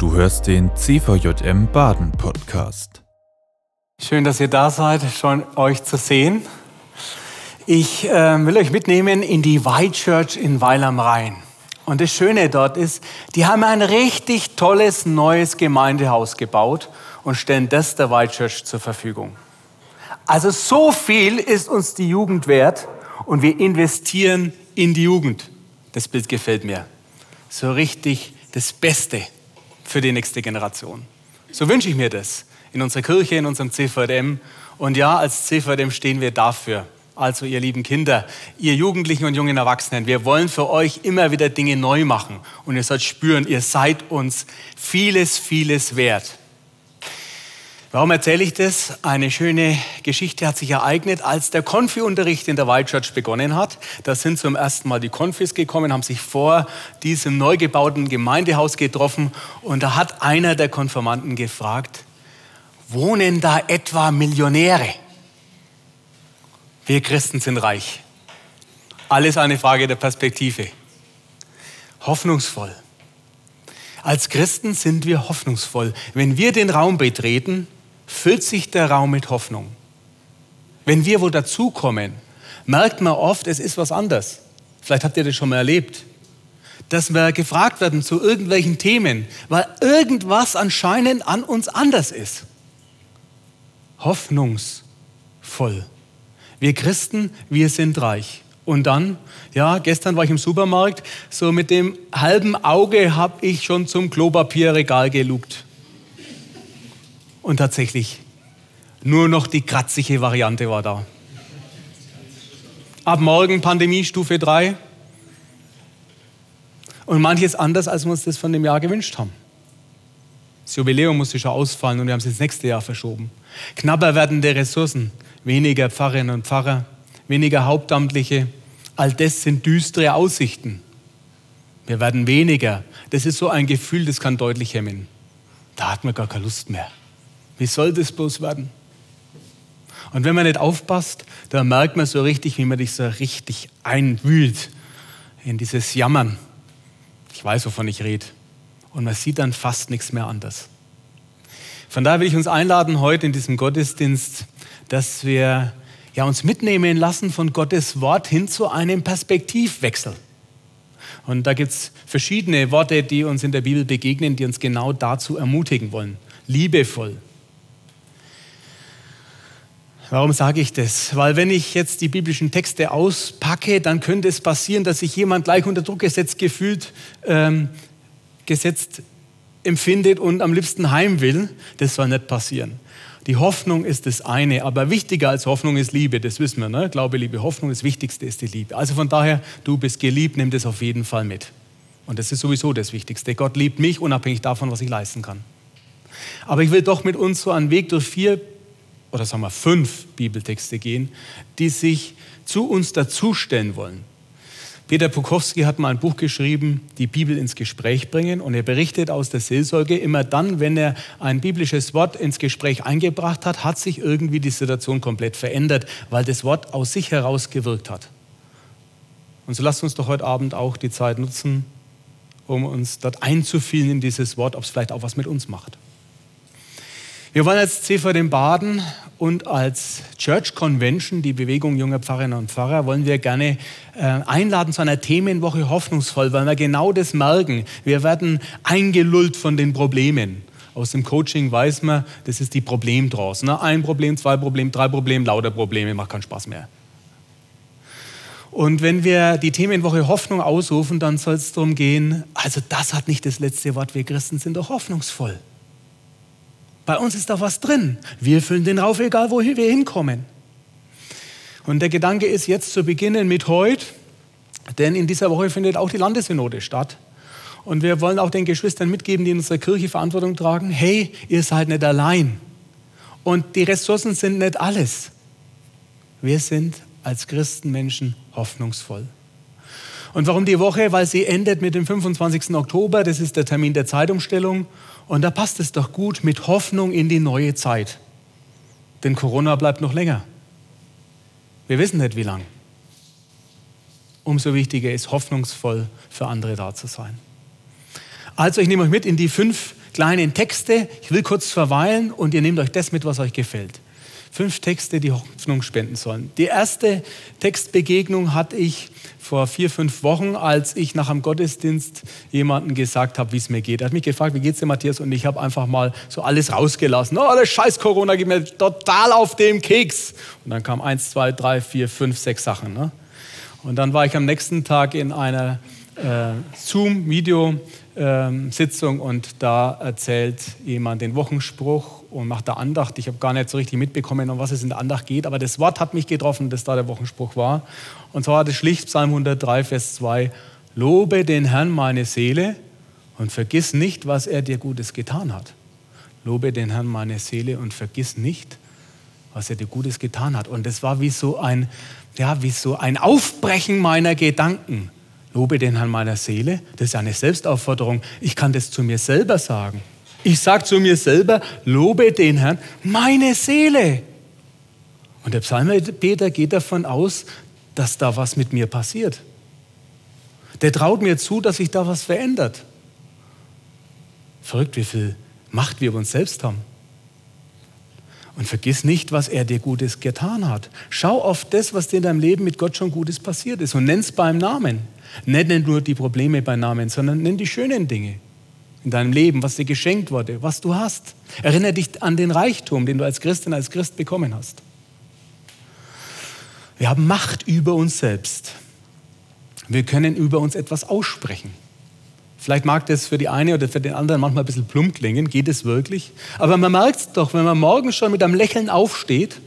Du hörst den CVJM Baden Podcast. Schön, dass ihr da seid, schon euch zu sehen. Ich äh, will euch mitnehmen in die White Church in Weil am Rhein. Und das Schöne dort ist, die haben ein richtig tolles neues Gemeindehaus gebaut und stellen das der White Church zur Verfügung. Also so viel ist uns die Jugend wert und wir investieren in die Jugend. Das Bild gefällt mir. So richtig das Beste für die nächste Generation. So wünsche ich mir das in unserer Kirche, in unserem CVDM. Und ja, als CVDM stehen wir dafür. Also ihr lieben Kinder, ihr Jugendlichen und jungen Erwachsenen, wir wollen für euch immer wieder Dinge neu machen. Und ihr sollt spüren, ihr seid uns vieles, vieles wert. Warum erzähle ich das? Eine schöne Geschichte hat sich ereignet, als der Konfi-Unterricht in der White Church begonnen hat. Da sind zum ersten Mal die Konfis gekommen, haben sich vor diesem neu gebauten Gemeindehaus getroffen und da hat einer der Konformanten gefragt, wohnen da etwa Millionäre? Wir Christen sind reich. Alles eine Frage der Perspektive. Hoffnungsvoll. Als Christen sind wir hoffnungsvoll. Wenn wir den Raum betreten, füllt sich der Raum mit Hoffnung. Wenn wir wo dazukommen, merkt man oft, es ist was anderes. Vielleicht habt ihr das schon mal erlebt. Dass wir gefragt werden zu irgendwelchen Themen, weil irgendwas anscheinend an uns anders ist. Hoffnungsvoll. Wir Christen, wir sind reich. Und dann, ja, gestern war ich im Supermarkt, so mit dem halben Auge habe ich schon zum Klopapierregal gelugt. Und tatsächlich, nur noch die kratzige Variante war da. Ab morgen Pandemie Stufe 3. Und manches anders, als wir uns das von dem Jahr gewünscht haben. Das Jubiläum musste schon ausfallen und wir haben es ins nächste Jahr verschoben. Knapper werdende Ressourcen, weniger Pfarrerinnen und Pfarrer, weniger Hauptamtliche. All das sind düstere Aussichten. Wir werden weniger. Das ist so ein Gefühl, das kann deutlich hemmen. Da hat man gar keine Lust mehr. Wie soll das bloß werden? Und wenn man nicht aufpasst, dann merkt man so richtig, wie man dich so richtig einwühlt in dieses Jammern. Ich weiß, wovon ich rede. Und man sieht dann fast nichts mehr anders. Von daher will ich uns einladen heute in diesem Gottesdienst, dass wir ja, uns mitnehmen lassen von Gottes Wort hin zu einem Perspektivwechsel. Und da gibt es verschiedene Worte, die uns in der Bibel begegnen, die uns genau dazu ermutigen wollen. Liebevoll, Warum sage ich das? Weil wenn ich jetzt die biblischen Texte auspacke, dann könnte es passieren, dass sich jemand gleich unter Druck gesetzt gefühlt, ähm, gesetzt empfindet und am liebsten heim will. Das soll nicht passieren. Die Hoffnung ist das eine, aber wichtiger als Hoffnung ist Liebe, das wissen wir. Ne? Glaube, Liebe, Hoffnung, das Wichtigste ist die Liebe. Also von daher, du bist geliebt, nimm das auf jeden Fall mit. Und das ist sowieso das Wichtigste. Gott liebt mich, unabhängig davon, was ich leisten kann. Aber ich will doch mit uns so einen Weg durch vier oder sagen wir fünf Bibeltexte gehen, die sich zu uns dazustellen wollen. Peter Pukowski hat mal ein Buch geschrieben, die Bibel ins Gespräch bringen. Und er berichtet aus der Seelsorge, immer dann, wenn er ein biblisches Wort ins Gespräch eingebracht hat, hat sich irgendwie die Situation komplett verändert, weil das Wort aus sich heraus gewirkt hat. Und so lasst uns doch heute Abend auch die Zeit nutzen, um uns dort einzufielen in dieses Wort, ob es vielleicht auch was mit uns macht. Wir wollen als CV den Baden und als Church Convention, die Bewegung junger Pfarrerinnen und Pfarrer, wollen wir gerne äh, einladen zu einer Themenwoche hoffnungsvoll, weil wir genau das merken. Wir werden eingelullt von den Problemen. Aus dem Coaching weiß man, das ist die Problemdraus. Ne? Ein Problem, zwei Probleme, drei Probleme, lauter Probleme, macht keinen Spaß mehr. Und wenn wir die Themenwoche Hoffnung ausrufen, dann soll es darum gehen, also das hat nicht das letzte Wort, wir Christen sind doch hoffnungsvoll. Bei uns ist da was drin. Wir füllen den Rauf, egal wohin wir hinkommen. Und der Gedanke ist jetzt zu beginnen mit heute, denn in dieser Woche findet auch die Landessynode statt. Und wir wollen auch den Geschwistern mitgeben, die in unserer Kirche Verantwortung tragen, hey, ihr seid nicht allein. Und die Ressourcen sind nicht alles. Wir sind als Christenmenschen hoffnungsvoll. Und warum die Woche? Weil sie endet mit dem 25. Oktober, das ist der Termin der Zeitumstellung. Und da passt es doch gut mit Hoffnung in die neue Zeit. Denn Corona bleibt noch länger. Wir wissen nicht, wie lang. Umso wichtiger ist, hoffnungsvoll für andere da zu sein. Also, ich nehme euch mit in die fünf kleinen Texte. Ich will kurz verweilen und ihr nehmt euch das mit, was euch gefällt. Fünf Texte, die Hoffnung spenden sollen. Die erste Textbegegnung hatte ich vor vier, fünf Wochen, als ich nach einem Gottesdienst jemandem gesagt habe, wie es mir geht. Er hat mich gefragt, wie geht's dir, Matthias? Und ich habe einfach mal so alles rausgelassen. Oh, das scheiß Corona geht mir total auf den Keks. Und dann kam eins, zwei, drei, vier, fünf, sechs Sachen. Ne? Und dann war ich am nächsten Tag in einer äh, Zoom-Video-Sitzung ähm, und da erzählt jemand den Wochenspruch und macht da Andacht. Ich habe gar nicht so richtig mitbekommen, um was es in der Andacht geht, aber das Wort hat mich getroffen, dass da der Wochenspruch war. Und zwar das schlicht Psalm 103, Vers 2. Lobe den Herrn meine Seele und vergiss nicht, was er dir Gutes getan hat. Lobe den Herrn meine Seele und vergiss nicht, was er dir Gutes getan hat. Und das war wie so ein, ja, wie so ein Aufbrechen meiner Gedanken. Lobe den Herrn meiner Seele, das ist eine Selbstaufforderung. Ich kann das zu mir selber sagen. Ich sage zu mir selber, lobe den Herrn meine Seele. Und der Psalmbeter geht davon aus, dass da was mit mir passiert. Der traut mir zu, dass sich da was verändert. Verrückt, wie viel Macht wir über uns selbst haben. Und vergiss nicht, was er dir Gutes getan hat. Schau auf das, was dir in deinem Leben mit Gott schon Gutes passiert ist und nenn es beim Namen. Nenn nur die Probleme beim Namen, sondern nenn die schönen Dinge in deinem Leben, was dir geschenkt wurde, was du hast. Erinnere dich an den Reichtum, den du als Christin, als Christ bekommen hast. Wir haben Macht über uns selbst. Wir können über uns etwas aussprechen. Vielleicht mag das für die eine oder für den anderen manchmal ein bisschen plump klingen, geht es wirklich. Aber man merkt es doch, wenn man morgen schon mit einem Lächeln aufsteht,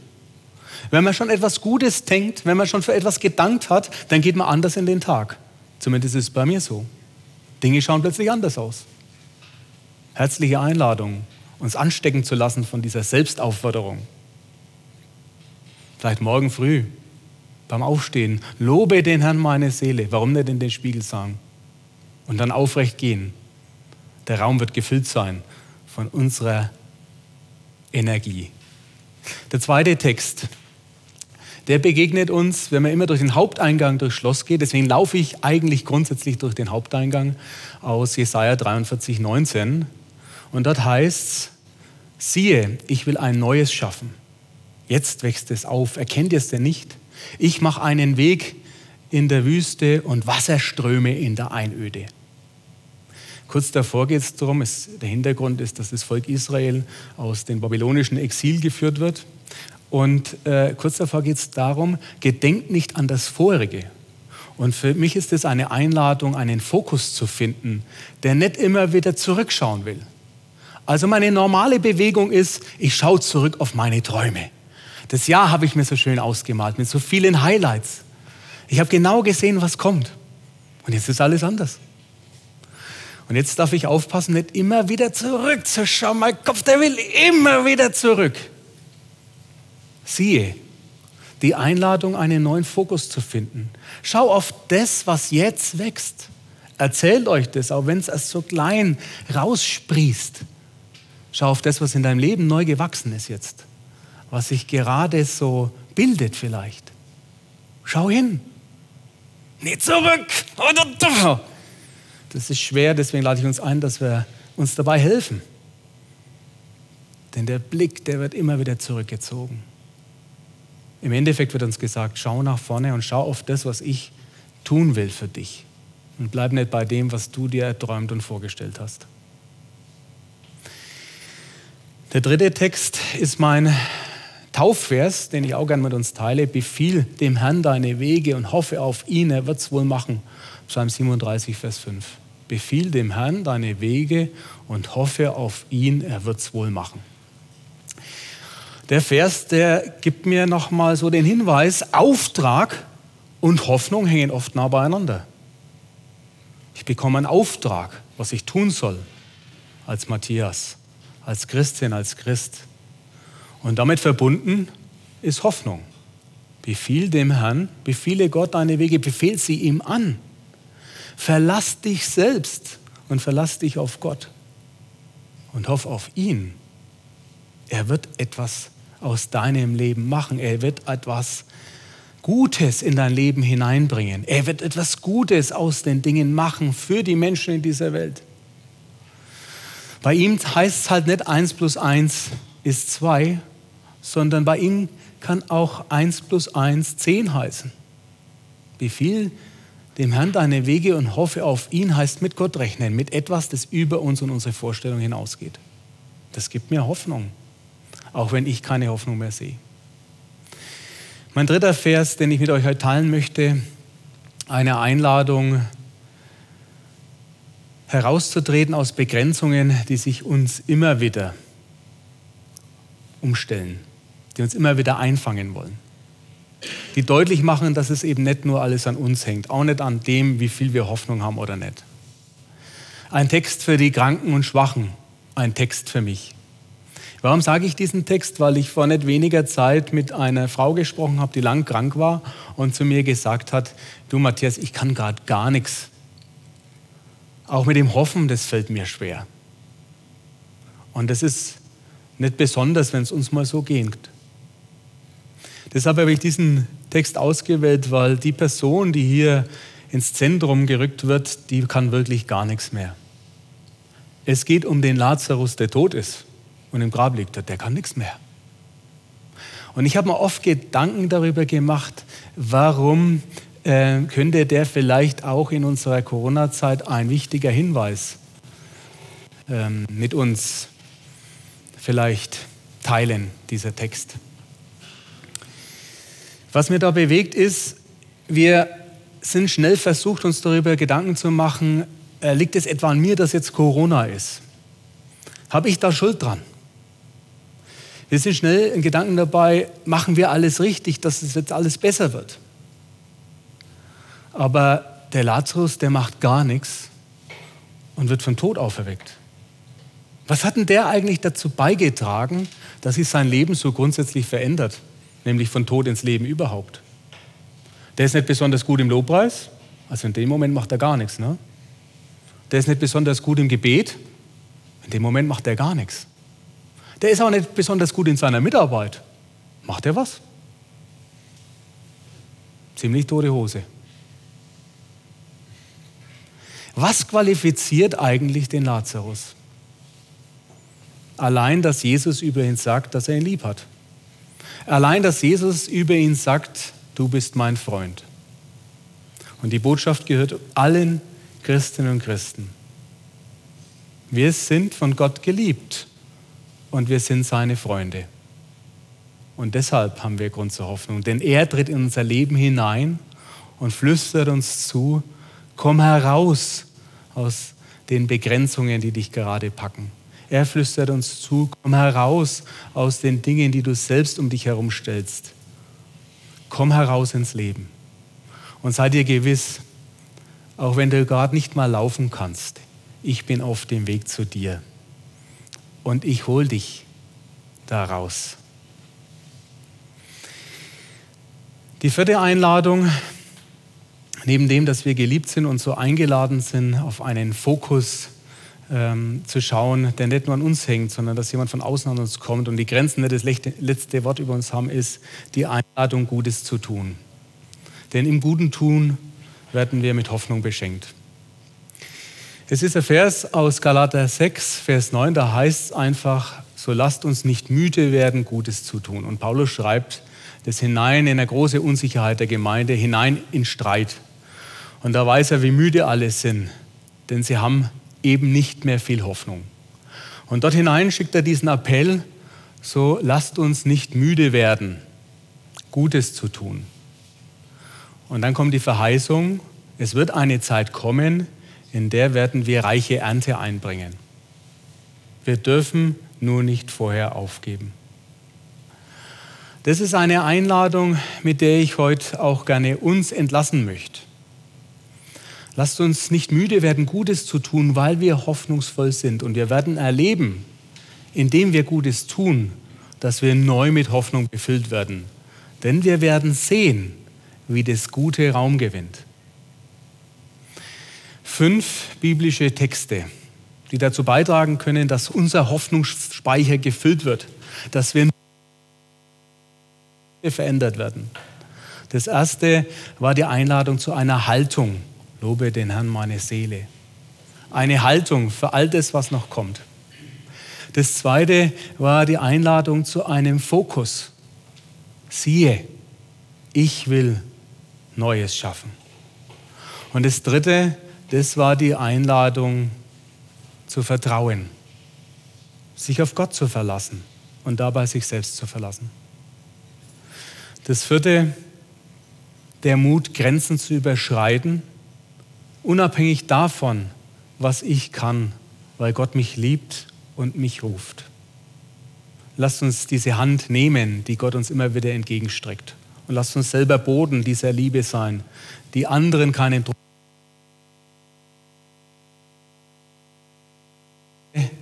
wenn man schon etwas Gutes denkt, wenn man schon für etwas gedankt hat, dann geht man anders in den Tag. Zumindest ist es bei mir so. Dinge schauen plötzlich anders aus. Herzliche Einladung, uns anstecken zu lassen von dieser Selbstaufforderung. Vielleicht morgen früh beim Aufstehen, lobe den Herrn meine Seele. Warum nicht in den Spiegel sagen? und dann aufrecht gehen. Der Raum wird gefüllt sein von unserer Energie. Der zweite Text, der begegnet uns, wenn man immer durch den Haupteingang durchs Schloss geht. Deswegen laufe ich eigentlich grundsätzlich durch den Haupteingang aus Jesaja 43, 19. Und dort heißt es, siehe, ich will ein Neues schaffen. Jetzt wächst es auf. Erkennt ihr es denn nicht? Ich mache einen Weg in der Wüste und Wasserströme in der Einöde. Kurz davor geht es darum, es, der Hintergrund ist, dass das Volk Israel aus dem babylonischen Exil geführt wird. Und äh, kurz davor geht es darum, gedenkt nicht an das Vorige. Und für mich ist es eine Einladung, einen Fokus zu finden, der nicht immer wieder zurückschauen will. Also meine normale Bewegung ist, ich schaue zurück auf meine Träume. Das Jahr habe ich mir so schön ausgemalt mit so vielen Highlights. Ich habe genau gesehen, was kommt. Und jetzt ist alles anders. Und jetzt darf ich aufpassen, nicht immer wieder zurückzuschauen. Mein Kopf, der will immer wieder zurück. Siehe, die Einladung, einen neuen Fokus zu finden. Schau auf das, was jetzt wächst. Erzählt euch das, auch wenn es erst so klein raussprießt. Schau auf das, was in deinem Leben neu gewachsen ist jetzt. Was sich gerade so bildet vielleicht. Schau hin. Nicht zurück. Das ist schwer, deswegen lade ich uns ein, dass wir uns dabei helfen. Denn der Blick, der wird immer wieder zurückgezogen. Im Endeffekt wird uns gesagt, schau nach vorne und schau auf das, was ich tun will für dich. Und bleib nicht bei dem, was du dir erträumt und vorgestellt hast. Der dritte Text ist mein Taufvers, den ich auch gerne mit uns teile. Befiehl dem Herrn deine Wege und hoffe auf ihn, er wird es wohl machen. Psalm 37, Vers 5. Befiehl dem Herrn deine Wege und hoffe auf ihn, er wird es wohl machen. Der Vers, der gibt mir nochmal so den Hinweis, Auftrag und Hoffnung hängen oft nah beieinander. Ich bekomme einen Auftrag, was ich tun soll als Matthias, als Christin, als Christ. Und damit verbunden ist Hoffnung. Befiehl dem Herrn, befehle Gott deine Wege, befehl sie ihm an. Verlass dich selbst und verlass dich auf Gott und hoff auf ihn. Er wird etwas aus deinem Leben machen. Er wird etwas Gutes in dein Leben hineinbringen. Er wird etwas Gutes aus den Dingen machen für die Menschen in dieser Welt. Bei ihm heißt es halt nicht 1 plus 1 ist 2, sondern bei ihm kann auch 1 plus 1 10 heißen. Viel dem Herrn deine Wege und hoffe auf ihn heißt mit Gott rechnen, mit etwas, das über uns und unsere Vorstellung hinausgeht. Das gibt mir Hoffnung, auch wenn ich keine Hoffnung mehr sehe. Mein dritter Vers, den ich mit euch heute teilen möchte, eine Einladung herauszutreten aus Begrenzungen, die sich uns immer wieder umstellen, die uns immer wieder einfangen wollen. Die deutlich machen, dass es eben nicht nur alles an uns hängt, auch nicht an dem, wie viel wir Hoffnung haben oder nicht. Ein Text für die Kranken und Schwachen, ein Text für mich. Warum sage ich diesen Text? Weil ich vor nicht weniger Zeit mit einer Frau gesprochen habe, die lang krank war und zu mir gesagt hat, du Matthias, ich kann gerade gar nichts. Auch mit dem Hoffen, das fällt mir schwer. Und das ist nicht besonders, wenn es uns mal so geht. Deshalb habe ich diesen Text ausgewählt, weil die Person, die hier ins Zentrum gerückt wird, die kann wirklich gar nichts mehr. Es geht um den Lazarus, der tot ist und im Grab liegt. Der kann nichts mehr. Und ich habe mir oft Gedanken darüber gemacht, warum äh, könnte der vielleicht auch in unserer Corona-Zeit ein wichtiger Hinweis ähm, mit uns vielleicht teilen, dieser Text. Was mir da bewegt ist, wir sind schnell versucht, uns darüber Gedanken zu machen, äh, liegt es etwa an mir, dass jetzt Corona ist? Habe ich da Schuld dran? Wir sind schnell in Gedanken dabei, machen wir alles richtig, dass es jetzt alles besser wird. Aber der Lazarus, der macht gar nichts und wird vom Tod auferweckt. Was hat denn der eigentlich dazu beigetragen, dass sich sein Leben so grundsätzlich verändert? nämlich von Tod ins Leben überhaupt. Der ist nicht besonders gut im Lobpreis, also in dem Moment macht er gar nichts. Ne? Der ist nicht besonders gut im Gebet, in dem Moment macht er gar nichts. Der ist auch nicht besonders gut in seiner Mitarbeit. Macht er was? Ziemlich tote Hose. Was qualifiziert eigentlich den Lazarus? Allein, dass Jesus über ihn sagt, dass er ihn lieb hat. Allein, dass Jesus über ihn sagt, du bist mein Freund. Und die Botschaft gehört allen Christinnen und Christen. Wir sind von Gott geliebt und wir sind seine Freunde. Und deshalb haben wir Grund zur Hoffnung, denn er tritt in unser Leben hinein und flüstert uns zu, komm heraus aus den Begrenzungen, die dich gerade packen. Er flüstert uns zu, komm heraus aus den Dingen, die du selbst um dich herum stellst. Komm heraus ins Leben. Und sei dir gewiss, auch wenn du gerade nicht mal laufen kannst, ich bin auf dem Weg zu dir. Und ich hol dich da raus. Die vierte Einladung, neben dem, dass wir geliebt sind und so eingeladen sind auf einen Fokus ähm, zu schauen, der nicht nur an uns hängt, sondern dass jemand von außen an uns kommt und die Grenzen nicht das letzte Wort über uns haben, ist die Einladung, Gutes zu tun. Denn im guten Tun werden wir mit Hoffnung beschenkt. Es ist ein Vers aus Galater 6, Vers 9, da heißt es einfach, so lasst uns nicht müde werden, Gutes zu tun. Und Paulus schreibt das hinein in eine große Unsicherheit der Gemeinde, hinein in Streit. Und da weiß er, wie müde alle sind, denn sie haben eben nicht mehr viel Hoffnung. Und dort hinein schickt er diesen Appell, so lasst uns nicht müde werden, Gutes zu tun. Und dann kommt die Verheißung, es wird eine Zeit kommen, in der werden wir reiche Ernte einbringen. Wir dürfen nur nicht vorher aufgeben. Das ist eine Einladung, mit der ich heute auch gerne uns entlassen möchte. Lasst uns nicht müde werden, Gutes zu tun, weil wir hoffnungsvoll sind. Und wir werden erleben, indem wir Gutes tun, dass wir neu mit Hoffnung befüllt werden. Denn wir werden sehen, wie das Gute Raum gewinnt. Fünf biblische Texte, die dazu beitragen können, dass unser Hoffnungsspeicher gefüllt wird, dass wir verändert werden. Das erste war die Einladung zu einer Haltung Lobe den Herrn meine Seele. Eine Haltung für all das, was noch kommt. Das zweite war die Einladung zu einem Fokus. Siehe, ich will Neues schaffen. Und das dritte, das war die Einladung zu vertrauen, sich auf Gott zu verlassen und dabei sich selbst zu verlassen. Das vierte, der Mut, Grenzen zu überschreiten, unabhängig davon, was ich kann, weil Gott mich liebt und mich ruft. Lasst uns diese Hand nehmen, die Gott uns immer wieder entgegenstreckt. Und lasst uns selber Boden dieser Liebe sein, die anderen keinen Druck.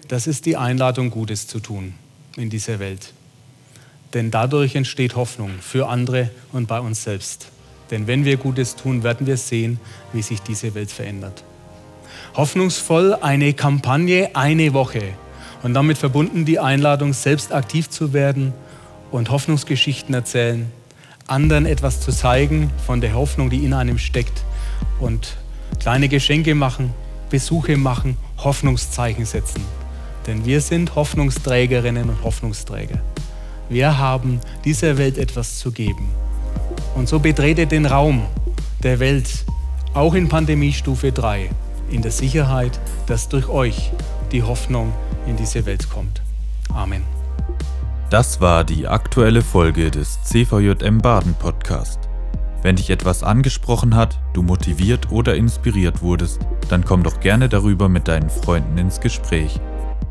Das ist die Einladung, Gutes zu tun in dieser Welt. Denn dadurch entsteht Hoffnung für andere und bei uns selbst. Denn wenn wir Gutes tun, werden wir sehen, wie sich diese Welt verändert. Hoffnungsvoll eine Kampagne, eine Woche. Und damit verbunden die Einladung, selbst aktiv zu werden und Hoffnungsgeschichten erzählen, anderen etwas zu zeigen von der Hoffnung, die in einem steckt und kleine Geschenke machen, Besuche machen, Hoffnungszeichen setzen. Denn wir sind Hoffnungsträgerinnen und Hoffnungsträger. Wir haben dieser Welt etwas zu geben. Und so betretet den Raum der Welt, auch in Pandemiestufe 3, in der Sicherheit, dass durch euch die Hoffnung in diese Welt kommt. Amen. Das war die aktuelle Folge des CVJM Baden Podcast. Wenn dich etwas angesprochen hat, du motiviert oder inspiriert wurdest, dann komm doch gerne darüber mit deinen Freunden ins Gespräch.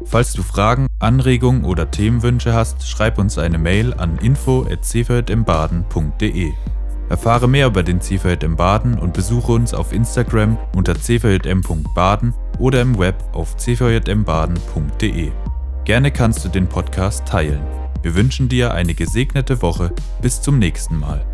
Falls du Fragen, Anregungen oder Themenwünsche hast, schreib uns eine Mail an info@cvjmbaden.de. Erfahre mehr über den CVJM Baden und besuche uns auf Instagram unter cvjm.baden oder im Web auf cvjmbaden.de. Gerne kannst du den Podcast teilen. Wir wünschen dir eine gesegnete Woche. Bis zum nächsten Mal.